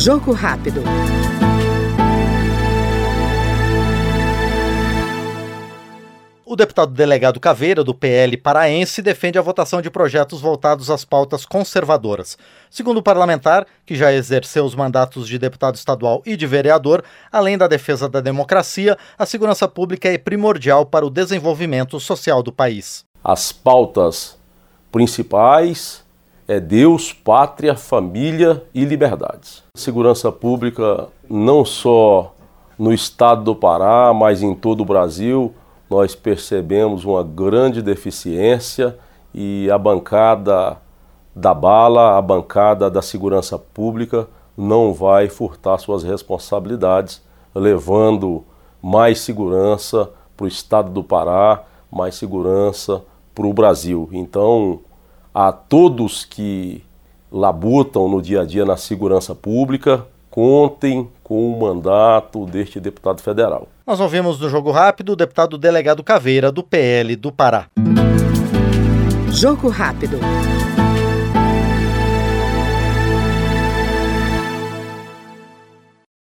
Jogo rápido. O deputado delegado Caveira, do PL paraense, defende a votação de projetos voltados às pautas conservadoras. Segundo o parlamentar, que já exerceu os mandatos de deputado estadual e de vereador, além da defesa da democracia, a segurança pública é primordial para o desenvolvimento social do país. As pautas principais é Deus, pátria, família e liberdades. Segurança pública não só no estado do Pará, mas em todo o Brasil nós percebemos uma grande deficiência e a bancada da bala, a bancada da segurança pública não vai furtar suas responsabilidades, levando mais segurança para o estado do Pará, mais segurança para o Brasil. Então, a todos que labutam no dia a dia na segurança pública, contem com o mandato deste deputado federal. Nós ouvimos no Jogo Rápido o deputado delegado Caveira, do PL do Pará. Jogo Rápido.